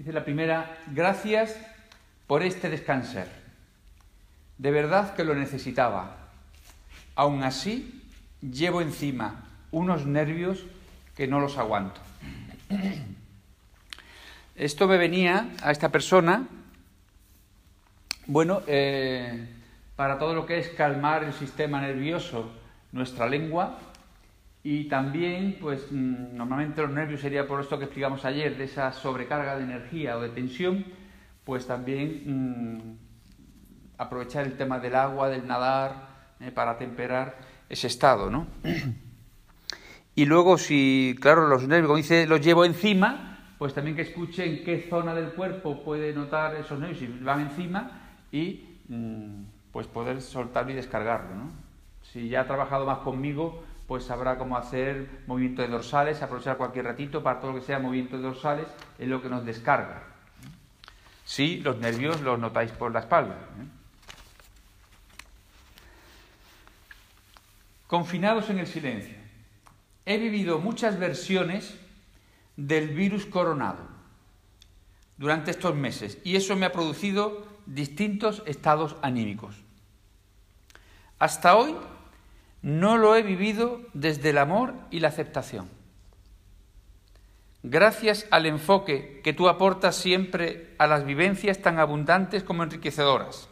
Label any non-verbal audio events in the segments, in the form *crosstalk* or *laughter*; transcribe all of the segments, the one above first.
Dice la primera, gracias por este descanser. De verdad que lo necesitaba. Aún así, llevo encima unos nervios que no los aguanto. *clears throat* Esto me venía a esta persona, bueno, eh, para todo lo que es calmar el sistema nervioso, nuestra lengua, y también, pues mm, normalmente los nervios sería por esto que explicamos ayer, de esa sobrecarga de energía o de tensión, pues también mm, aprovechar el tema del agua, del nadar, eh, para temperar ese estado, ¿no? *clears throat* Y luego, si, claro, los nervios, como dice, los llevo encima, pues también que escuche en qué zona del cuerpo puede notar esos nervios, si van encima, y mm, pues poder soltarlo y descargarlo, ¿no? Si ya ha trabajado más conmigo, pues sabrá cómo hacer movimiento de dorsales, aprovechar cualquier ratito para todo lo que sea movimiento de dorsales, es lo que nos descarga. Si los nervios los notáis por la espalda. ¿eh? Confinados en el silencio. He vivido muchas versiones del virus coronado durante estos meses y eso me ha producido distintos estados anímicos. Hasta hoy no lo he vivido desde el amor y la aceptación. Gracias al enfoque que tú aportas siempre a las vivencias tan abundantes como enriquecedoras.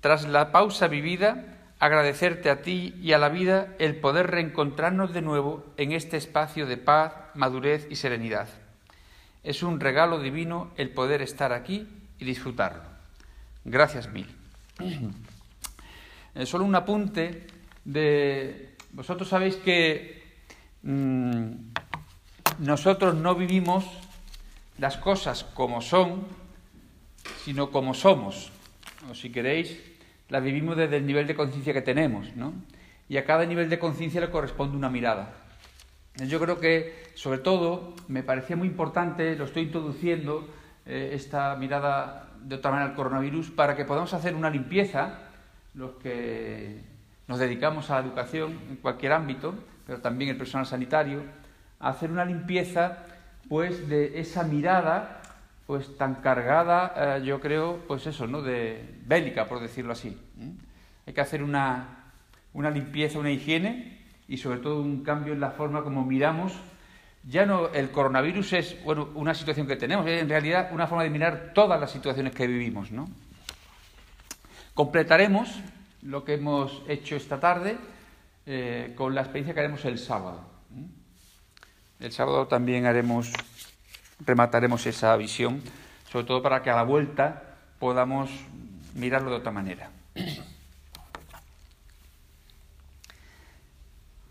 Tras la pausa vivida, agradecerte a ti y a la vida el poder reencontrarnos de nuevo en este espacio de paz, madurez y serenidad. Es un regalo divino el poder estar aquí y disfrutarlo. Gracias mil. *clears throat* Eh, solo un apunte de... Vosotros sabéis que mm, nosotros no vivimos las cosas como son, sino como somos. O si queréis, las vivimos desde el nivel de conciencia que tenemos, ¿no? Y a cada nivel de conciencia le corresponde una mirada. Yo creo que, sobre todo, me parecía muy importante, lo estoy introduciendo, eh, esta mirada de otra manera al coronavirus, para que podamos hacer una limpieza, los que nos dedicamos a la educación en cualquier ámbito, pero también el personal sanitario, a hacer una limpieza pues de esa mirada pues tan cargada, eh, yo creo, pues eso, ¿no? De bélica, por decirlo así. Hay que hacer una, una limpieza, una higiene y sobre todo un cambio en la forma como miramos. Ya no, el coronavirus es bueno, una situación que tenemos, es en realidad una forma de mirar todas las situaciones que vivimos. ¿no? Completaremos lo que hemos hecho esta tarde eh, con la experiencia que haremos el sábado. El sábado también haremos remataremos esa visión, sobre todo para que a la vuelta podamos mirarlo de otra manera.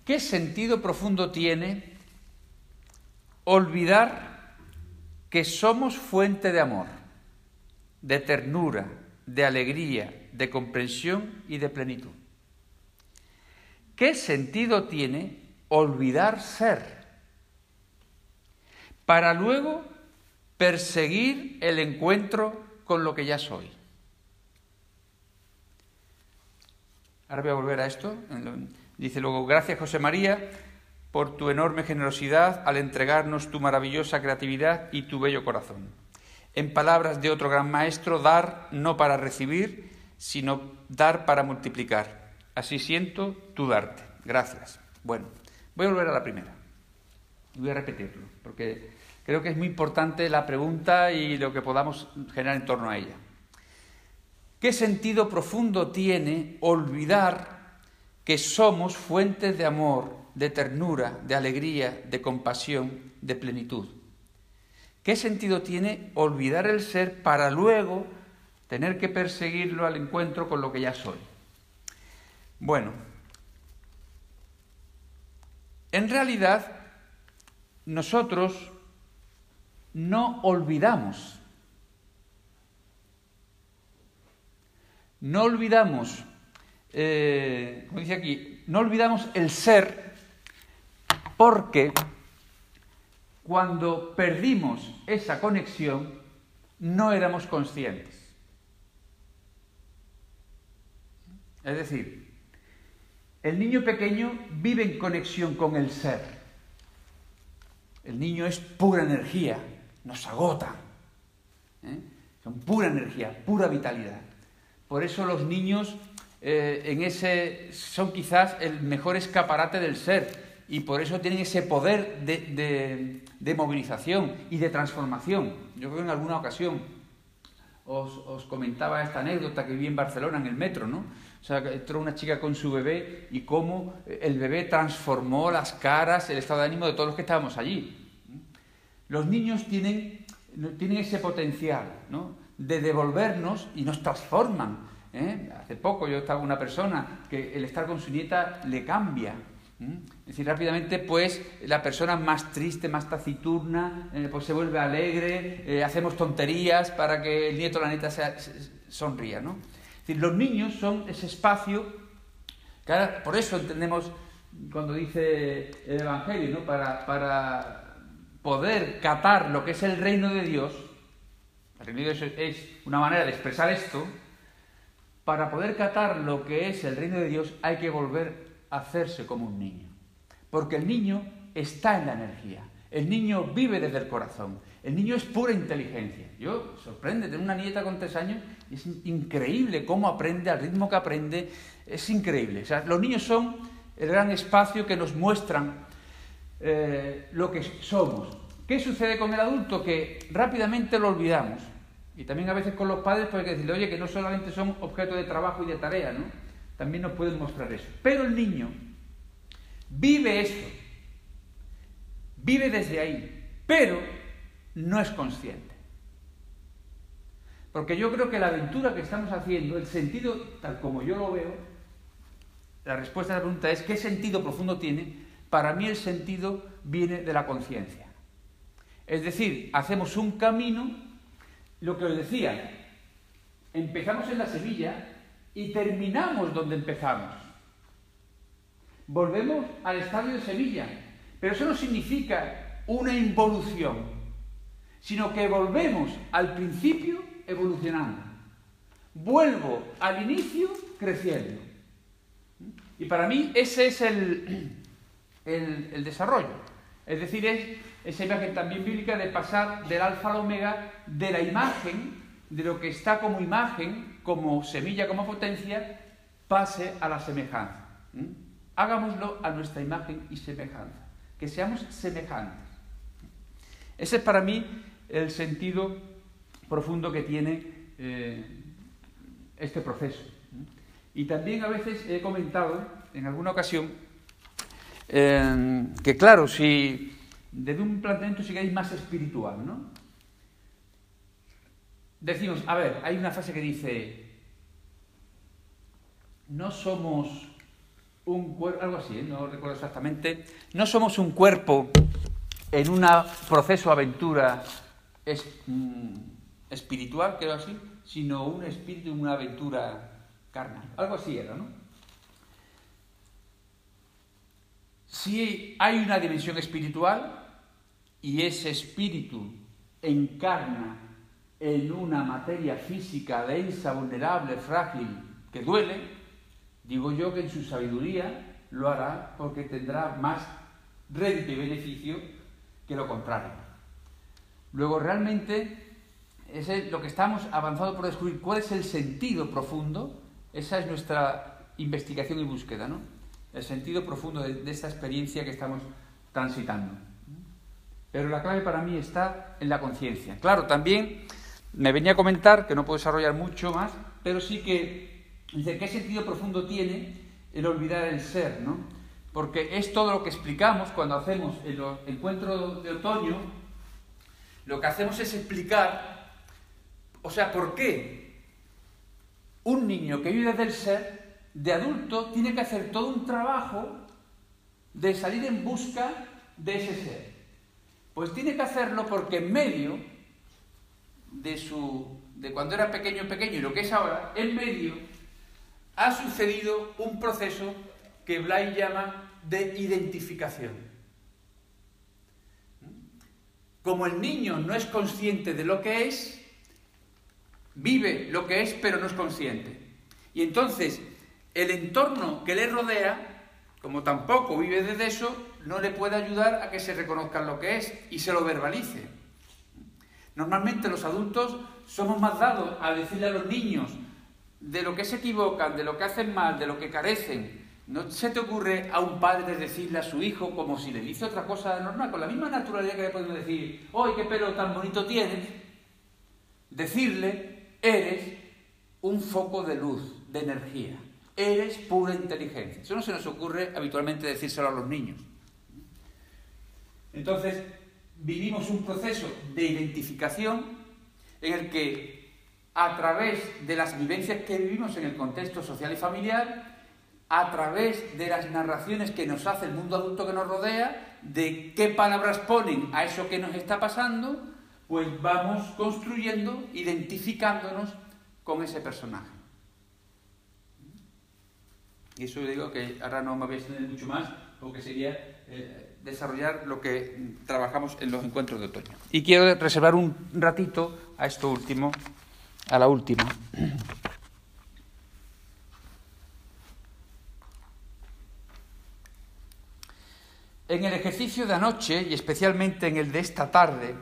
¿Qué sentido profundo tiene olvidar que somos fuente de amor, de ternura, de alegría, de comprensión y de plenitud? ¿Qué sentido tiene olvidar ser? para luego perseguir el encuentro con lo que ya soy. Ahora voy a volver a esto. Dice luego, gracias José María por tu enorme generosidad al entregarnos tu maravillosa creatividad y tu bello corazón. En palabras de otro gran maestro, dar no para recibir, sino dar para multiplicar. Así siento tu darte. Gracias. Bueno, voy a volver a la primera. Voy a repetirlo, porque Creo que es muy importante la pregunta y lo que podamos generar en torno a ella. ¿Qué sentido profundo tiene olvidar que somos fuentes de amor, de ternura, de alegría, de compasión, de plenitud? ¿Qué sentido tiene olvidar el ser para luego tener que perseguirlo al encuentro con lo que ya soy? Bueno, en realidad nosotros no olvidamos. No olvidamos, eh, como dice aquí, no olvidamos el ser porque cuando perdimos esa conexión no éramos conscientes. Es decir, el niño pequeño vive en conexión con el ser. El niño es pura energía, nos agota, ¿eh? son pura energía, pura vitalidad. Por eso los niños eh, en ese, son quizás el mejor escaparate del ser y por eso tienen ese poder de, de movilización y de transformación. Yo creo que en alguna ocasión os, comentaba esta anécdota que vi en Barcelona en el metro, ¿no? O sea, entró una chica con su bebé y cómo el bebé transformó las caras, el estado de ánimo de todos los que estábamos allí. Los niños tienen, tienen ese potencial, ¿no? De devolvernos y nos transforman. ¿eh? Hace poco yo estaba con una persona que el estar con su nieta le cambia. Es decir, rápidamente, pues, la persona más triste, más taciturna, eh, pues se vuelve alegre, eh, hacemos tonterías para que el nieto o la nieta sonría, ¿no? Decir, los niños son ese espacio, por eso entendemos cuando dice el Evangelio, ¿no? Para, poder catar lo que es el reino de Dios, el reino de Dios es una manera de expresar esto, para poder catar lo que es el reino de Dios hay que volver hacerse como un niño. Porque el niño está en la energía. El niño vive desde el corazón. El niño es pura inteligencia. Yo sorprende tener una nieta con tres años es increíble cómo aprende, al ritmo que aprende, es increíble. O sea, los niños son el gran espacio que nos muestran eh, lo que somos. ¿Qué sucede con el adulto? Que rápidamente lo olvidamos. Y también a veces con los padres, pues hay que decirle, oye, que no solamente son objeto de trabajo y de tarea, ¿no? también nos pueden mostrar eso. Pero el niño vive esto, vive desde ahí, pero no es consciente. Porque yo creo que la aventura que estamos haciendo, el sentido, tal como yo lo veo, la respuesta a la pregunta es ¿qué sentido profundo tiene? Para mí el sentido viene de la conciencia. Es decir, hacemos un camino, lo que os decía, empezamos en la Sevilla y terminamos donde empezamos. Volvemos al estadio de Sevilla, pero eso no significa una involución, sino que volvemos al principio evolucionando. Vuelvo al inicio creciendo. Y para mí ese es *clears throat* el, el, desarrollo. Es decir, es esa imagen también bíblica de pasar del alfa al omega, de la imagen, de lo que está como imagen, como semilla, como potencia, pase a la semejanza. Hagámoslo a nuestra imagen y semejanza, que seamos semejantes. Ese es para mí el sentido profundo que tiene eh, este proceso. Y también a veces he comentado, en alguna ocasión, que claro, si desde un planteamiento sigáis más espiritual, ¿no? decimos, a ver, hay una frase que dice, no somos un cuerpo, algo así, ¿eh? no recuerdo exactamente, no somos un cuerpo en un proceso aventura mm, espiritual, creo así, sino un espíritu una aventura carnal. Algo así era, ¿no? Si hay una dimensión espiritual y ese espíritu encarna en una materia física densa, vulnerable, frágil, que duele, digo yo que en su sabiduría lo hará porque tendrá más rédito y beneficio que lo contrario. Luego, realmente, es lo que estamos avanzando por descubrir cuál es el sentido profundo, esa es nuestra investigación y búsqueda, ¿no? El sentido profundo de, de esta experiencia que estamos transitando. Pero la clave para mí está en la conciencia. Claro, también me venía a comentar, que no puedo desarrollar mucho más, pero sí que dice qué sentido profundo tiene el olvidar el ser, ¿no? Porque es todo lo que explicamos cuando hacemos el encuentro de otoño, lo que hacemos es explicar, o sea, por qué un niño que vive del ser, de adulto, tiene que hacer todo un trabajo de salir en busca de ese ser. Pues tiene que hacerlo porque en medio de, su, de cuando era pequeño, pequeño y lo que es ahora, en medio, ha sucedido un proceso que Blay llama de identificación. Como el niño no es consciente de lo que es, vive lo que es, pero no es consciente. Y entonces, el entorno que le rodea, como tampoco vive desde eso, no le puede ayudar a que se reconozca lo que es y se lo verbalice. Normalmente los adultos somos más dados a decirle a los niños de lo que se equivocan, de lo que hacen mal, de lo que carecen. ¿No se te ocurre a un padre decirle a su hijo como si le dice otra cosa normal, con la misma naturalidad que le podemos decir, ¡ay, qué pelo tan bonito tienes! Decirle, eres un foco de luz, de energía. Eres pura inteligencia. Eso no se nos ocurre habitualmente decírselo a los niños. Entonces, vivimos un proceso de identificación en el que, a través de las vivencias que vivimos en el contexto social y familiar, a través de las narraciones que nos hace el mundo adulto que nos rodea, de qué palabras ponen a eso que nos está pasando, pues vamos construyendo, identificándonos con ese personaje. Y eso digo que ahora no me voy a extender mucho más, porque sería eh, desarrollar lo que trabajamos en los encuentros de otoño. Y quiero reservar un ratito a esto último, a la última. En el ejercicio de anoche y especialmente en el de esta tarde,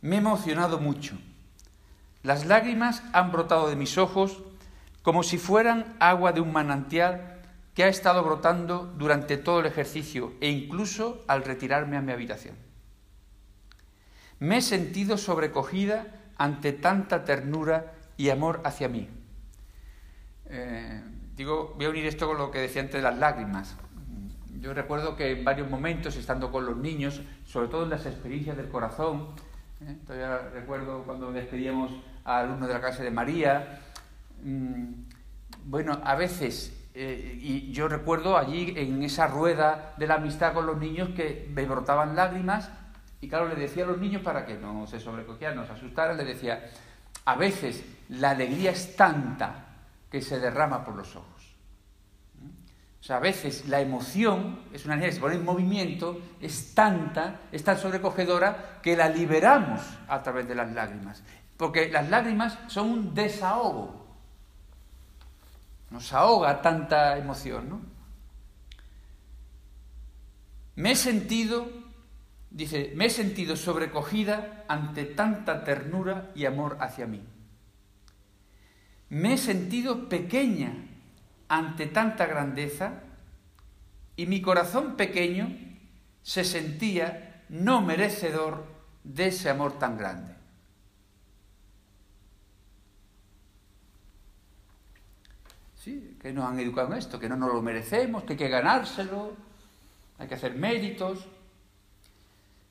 me he emocionado mucho. Las lágrimas han brotado de mis ojos como si fueran agua de un manantial que ha estado brotando durante todo el ejercicio e incluso al retirarme a mi habitación. Me he sentido sobrecogida ante tanta ternura y amor hacia mí. Eh, digo, voy a unir esto con lo que decía antes de las lágrimas. Yo recuerdo que en varios momentos, estando con los niños, sobre todo en las experiencias del corazón, ¿eh? todavía recuerdo cuando despedíamos a alumnos de la clase de María, mm, bueno, a veces, eh, y yo recuerdo allí en esa rueda de la amistad con los niños que me brotaban lágrimas, y claro, le decía a los niños para que no se sobrecogieran, no se asustaran, le decía, a veces la alegría es tanta que se derrama por los ojos. O sea, a veces la emoción, es una energía que se pone en movimiento, es tanta, es tan sobrecogedora, que la liberamos a través de las lágrimas. Porque las lágrimas son un desahogo. Nos ahoga tanta emoción, ¿no? Me he sentido, dice, me he sentido sobrecogida ante tanta ternura y amor hacia mí. Me he sentido pequeña ante tanta grandeza y mi corazón pequeño se sentía no merecedor de ese amor tan grande. Sí, que nos han educado en esto, que no nos lo merecemos, que hay que ganárselo, hay que hacer méritos.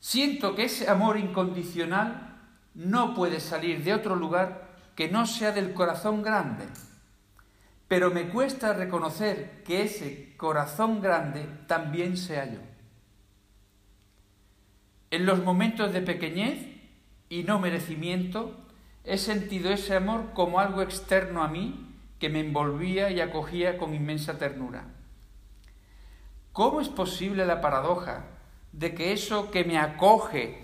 Siento que ese amor incondicional no puede salir de otro lugar que no sea del corazón grande pero me cuesta reconocer que ese corazón grande también sea yo. En los momentos de pequeñez y no merecimiento, he sentido ese amor como algo externo a mí que me envolvía y acogía con inmensa ternura. ¿Cómo es posible la paradoja de que eso que me acoge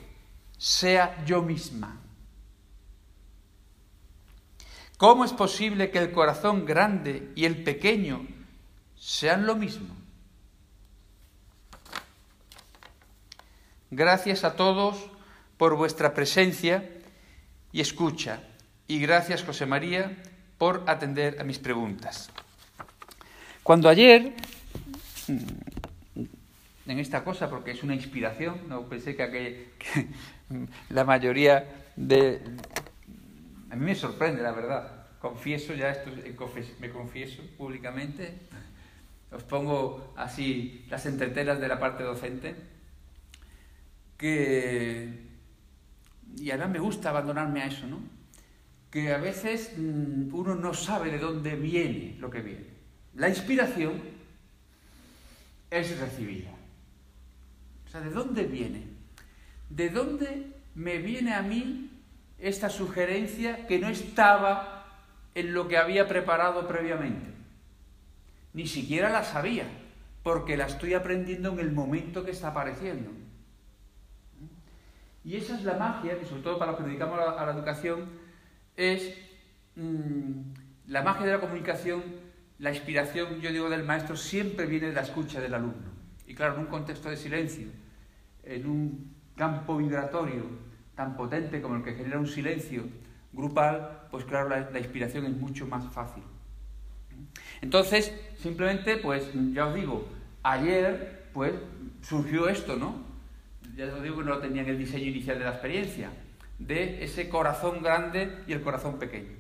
sea yo misma? ¿Cómo es posible que el corazón grande y el pequeño sean lo mismo? Gracias a todos por vuestra presencia y escucha. Y gracias, José María, por atender a mis preguntas. Cuando ayer, en esta cosa, porque es una inspiración, no pensé que, *laughs* que la mayoría de, a mí me sorprende, la verdad. Confieso ya esto, me confieso públicamente. Os pongo así las entretelas de la parte docente. Que. Y ahora me gusta abandonarme a eso, ¿no? Que a veces mm, uno no sabe de dónde viene lo que viene. La inspiración es recibida. O sea, ¿de dónde viene? ¿De dónde me viene a mí esta sugerencia que no estaba en lo que había preparado previamente. Ni siquiera la sabía, porque la estoy aprendiendo en el momento que está apareciendo. Y esa es la magia, y sobre todo para los que dedicamos a la, educación, es mm, la magia de la comunicación, la inspiración, yo digo, del maestro siempre viene de la escucha del alumno. Y claro, en un contexto de silencio, en un campo vibratorio, tan potente como el que genera un silencio grupal, pues claro, la, inspiración es mucho más fácil. Entonces, simplemente, pues ya os digo, ayer, pues surgió esto, ¿no? Ya os digo que no lo tenía en el diseño inicial de la experiencia, de ese corazón grande y el corazón pequeño.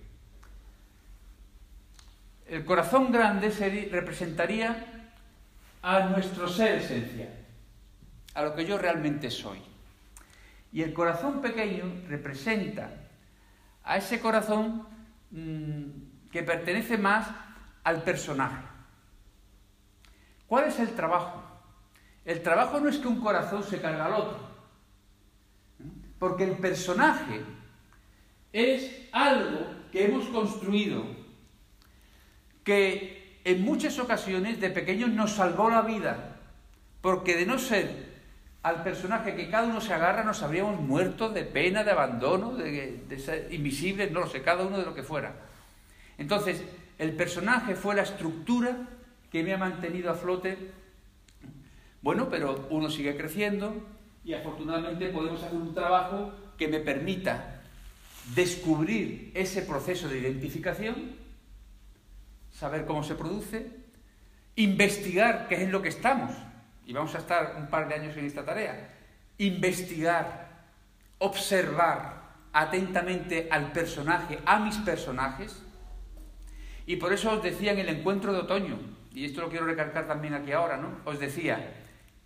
El corazón grande se representaría a nuestro ser esencial, a lo que yo realmente soy. Y el corazón pequeño representa a ese corazón mmm, que pertenece más al personaje. ¿Cuál es el trabajo? El trabajo no es que un corazón se carga al otro, porque el personaje es algo que hemos construido, que en muchas ocasiones de pequeños nos salvó la vida, porque de no ser al personaje que cada uno se agarra nos habríamos muerto de pena, de abandono, de, ser invisibles, no lo sé, cada uno de lo que fuera. Entonces, el personaje fue la estructura que me ha mantenido a flote. Bueno, pero uno sigue creciendo y afortunadamente podemos hacer un trabajo que me permita descubrir ese proceso de identificación, saber cómo se produce, investigar qué es lo que estamos, y vamos a estar un par de años en esta tarea, investigar, observar atentamente al personaje, a mis personajes, y por eso os decía en el encuentro de otoño, y esto lo quiero recalcar también aquí ahora, ¿no? Os decía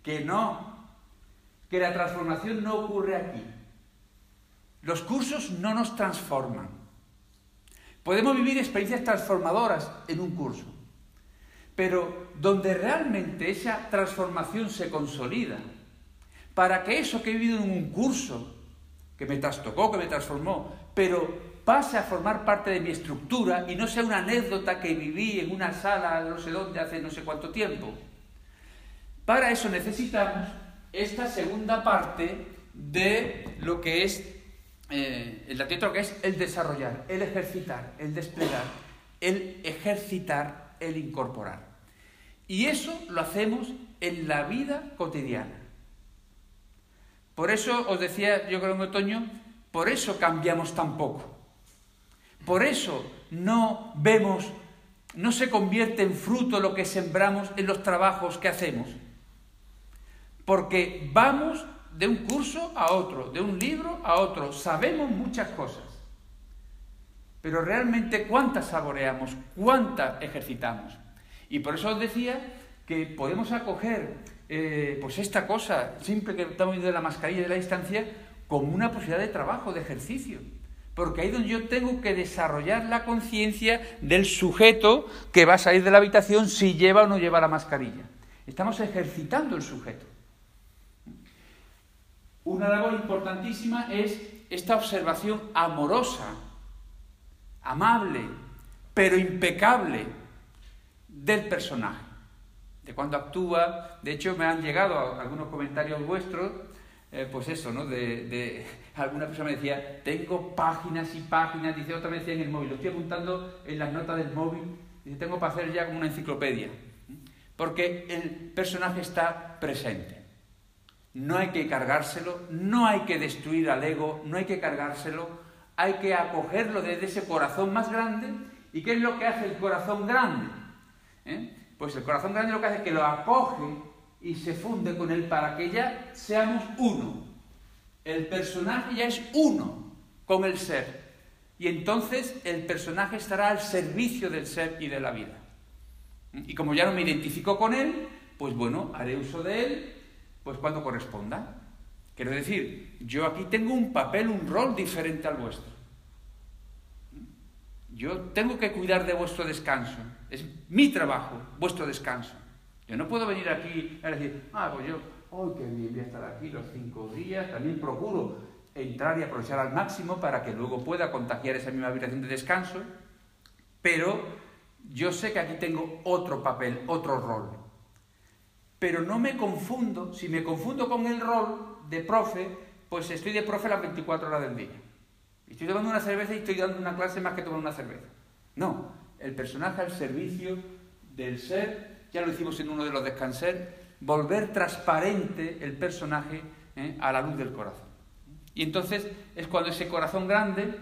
que no, que la transformación no ocurre aquí. Los cursos no nos transforman. Podemos vivir experiencias transformadoras en un curso, pero donde realmente esa transformación se consolida, para que eso que he vivido en un curso, que me trastocó, que me transformó, pero pase a formar parte de mi estructura y no sea una anécdota que viví en una sala no sé dónde hace no sé cuánto tiempo. Para eso necesitamos esta segunda parte de lo que es eh, el que es el desarrollar, el ejercitar, el desplegar, el ejercitar, el incorporar. Y eso lo hacemos en la vida cotidiana. Por eso os decía, yo creo en otoño, por eso cambiamos tan poco. Por eso no vemos, no se convierte en fruto lo que sembramos en los trabajos que hacemos. Porque vamos de un curso a otro, de un libro a otro, sabemos muchas cosas. Pero realmente cuántas saboreamos, cuántas ejercitamos. Y por eso os decía que podemos acoger eh, pues esta cosa, siempre que estamos viendo la mascarilla de la distancia, como una posibilidad de trabajo, de ejercicio porque ahí es donde yo tengo que desarrollar la conciencia del sujeto que va a salir de la habitación si lleva o no lleva la mascarilla. Estamos ejercitando el sujeto. Una labor importantísima es esta observación amorosa, amable, pero impecable del personaje, de cuando actúa. De hecho, me han llegado algunos comentarios vuestros eh, pues eso, ¿no? De, *laughs* alguna persona me decía, tengo páginas y páginas, dice otra vez en el móvil, lo estoy apuntando en las notas del móvil, dice, tengo para hacer ya como una enciclopedia, porque el personaje está presente. No hay que cargárselo, no hay que destruir al ego, no hay que cargárselo, hay que acogerlo desde ese corazón más grande. ¿Y qué es lo que hace el corazón grande? ¿Eh? Pues el corazón grande lo que hace es que lo acoge y se funde con él para que ya seamos uno. El personaje ya es uno con el ser. Y entonces el personaje estará al servicio del ser y de la vida. Y como ya no me identifico con él, pues bueno, haré uso de él pues cuando corresponda. Quiero decir, yo aquí tengo un papel, un rol diferente al vuestro. Yo tengo que cuidar de vuestro descanso. Es mi trabajo, vuestro descanso. Yo no puedo venir aquí a decir, ah, pues yo, hoy que bien voy a estar aquí los cinco días, también procuro entrar y aprovechar al máximo para que luego pueda contagiar esa misma habitación de descanso, pero yo sé que aquí tengo otro papel, otro rol. Pero no me confundo, si me confundo con el rol de profe, pues estoy de profe las 24 horas del día. Estoy tomando una cerveza y estoy dando una clase más que tomar una cerveza. No, el personaje al servicio del ser ya lo hicimos en uno de los descanser, volver transparente el personaje ¿eh? a la luz del corazón. Y entonces es cuando ese corazón grande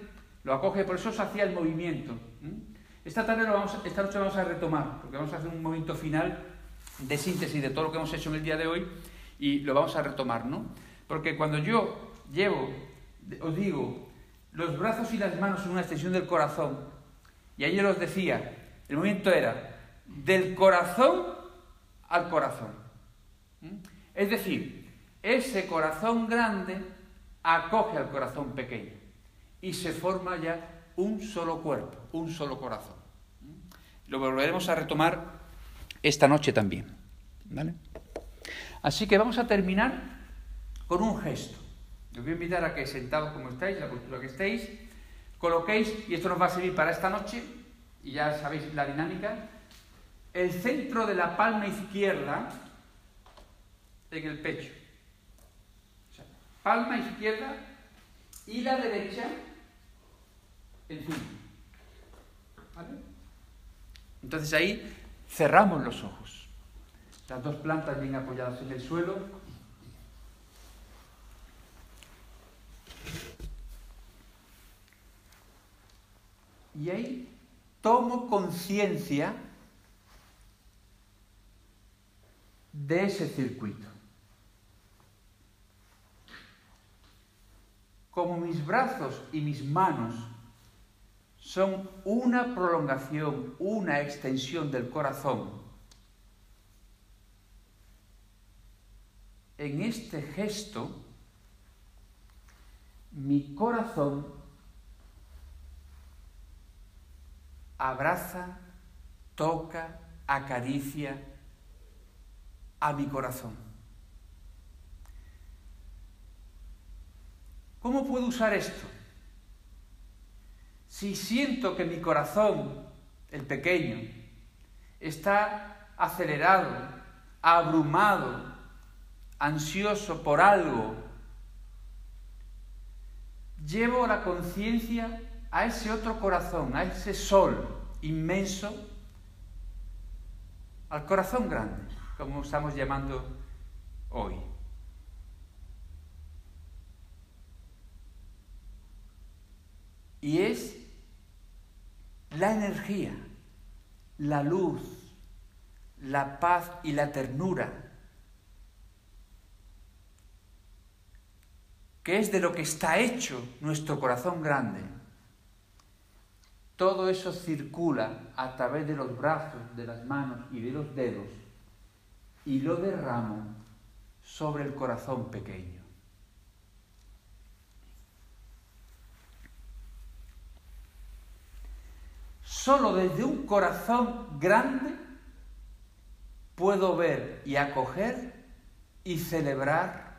lo acoge, por eso se hacía el movimiento. Esta tarde, lo vamos, esta noche vamos a retomar, porque vamos a hacer un momento final de síntesis de todo lo que hemos hecho en el día de hoy y lo vamos a retomar, ¿no? Porque cuando yo llevo, os digo, los brazos y las manos en una extensión del corazón, y ayer os decía, el movimiento era del corazón al corazón. Es decir, ese corazón grande acoge al corazón pequeño y se forma ya un solo cuerpo, un solo corazón. Lo volveremos a retomar esta noche también. ¿vale? Así que vamos a terminar con un gesto. Os voy a invitar a que sentados como estáis, la postura que estéis, coloquéis, y esto nos va a servir para esta noche, y ya sabéis la dinámica, el centro de la palma izquierda en el pecho. palma izquierda y la derecha encima. ¿Vale? Entonces ahí cerramos los ojos. Las dos plantas bien apoyadas en el suelo. Y ahí tomo conciencia de ese circuito. Como mis brazos y mis manos son una prolongación, una extensión del corazón, en este gesto, mi corazón abraza, toca, acaricia a mi corazón. ¿Cómo puedo usar esto? Si siento que mi corazón, el pequeño, está acelerado, abrumado, ansioso por algo, llevo la conciencia a ese otro corazón, a ese sol inmenso, al corazón grande, como estamos llamando hoy. Y es la energía, la luz, la paz y la ternura, que es de lo que está hecho nuestro corazón grande. Todo eso circula a través de los brazos, de las manos y de los dedos y lo derramo sobre el corazón pequeño. Solo desde un corazón grande puedo ver y acoger y celebrar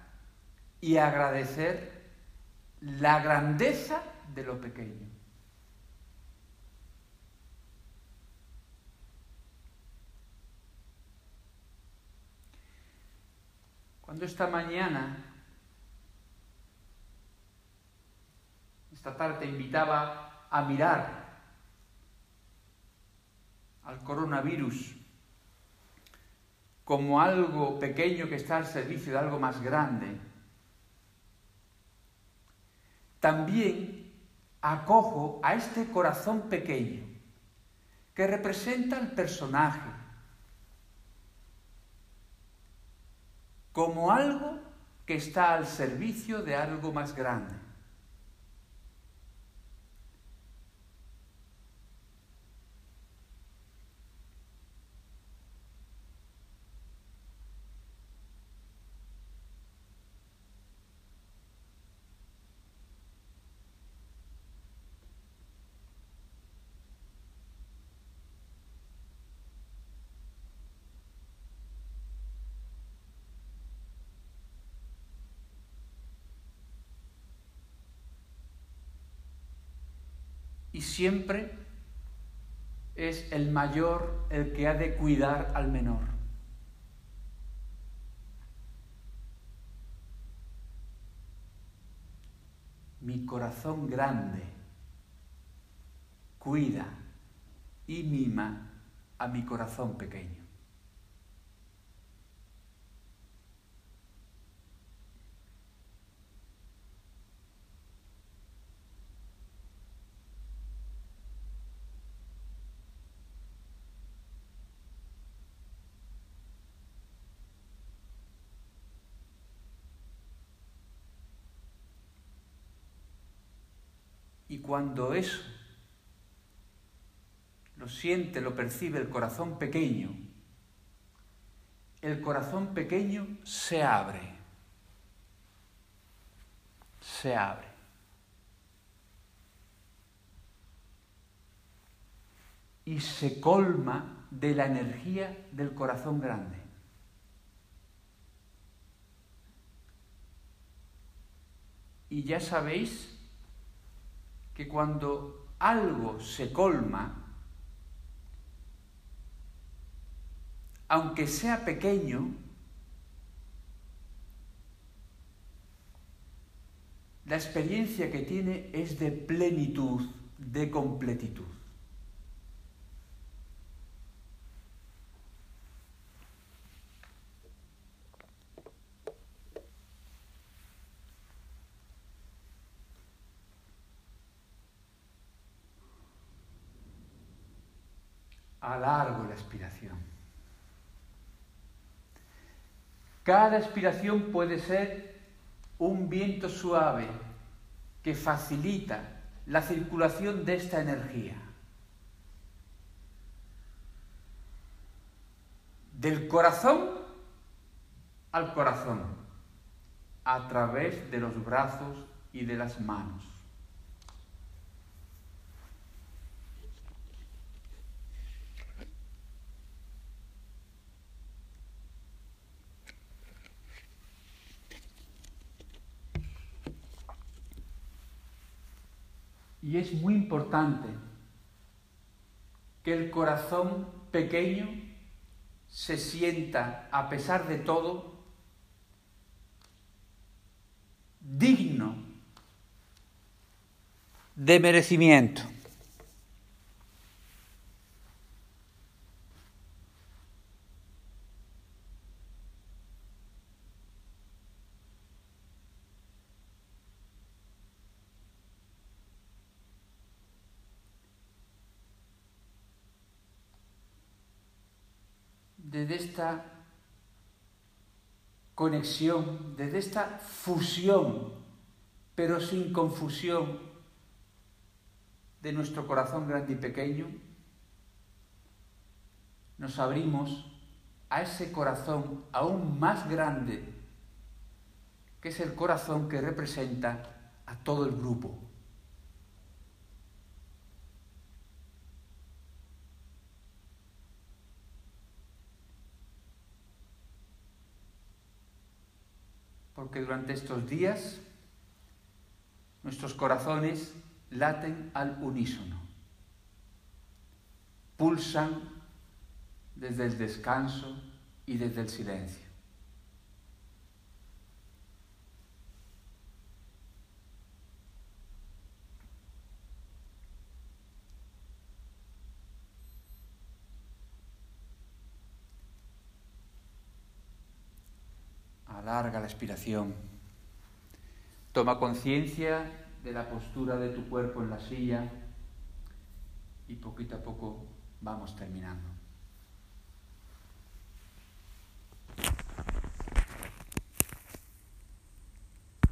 y agradecer la grandeza de lo pequeño. Cuando esta mañana, esta tarde invitaba a mirar al coronavirus como algo pequeño que está al servicio de algo más grande, también acojo a este corazón pequeño que representa el personaje como algo que está al servicio de algo más grande. Y siempre es el mayor el que ha de cuidar al menor. Mi corazón grande cuida y mima a mi corazón pequeño. Y cuando eso lo siente, lo percibe el corazón pequeño, el corazón pequeño se abre, se abre. Y se colma de la energía del corazón grande. Y ya sabéis que cuando algo se colma, aunque sea pequeño, la experiencia que tiene es de plenitud, de completitud. Alargo la expiración. Cada expiración puede ser un viento suave que facilita la circulación de esta energía. Del corazón al corazón, a través de los brazos y de las manos. Y es muy importante que el corazón pequeño se sienta, a pesar de todo, digno de merecimiento. desde esta conexión, desde esta fusión, pero sin confusión de nuestro corazón grande y pequeño, nos abrimos a ese corazón aún más grande, que es el corazón que representa a todo el grupo. Porque durante estos días nuestros corazones laten al unísono, pulsan desde el descanso y desde el silencio. Alarga la expiración. Toma conciencia de la postura de tu cuerpo en la silla y poquito a poco vamos terminando.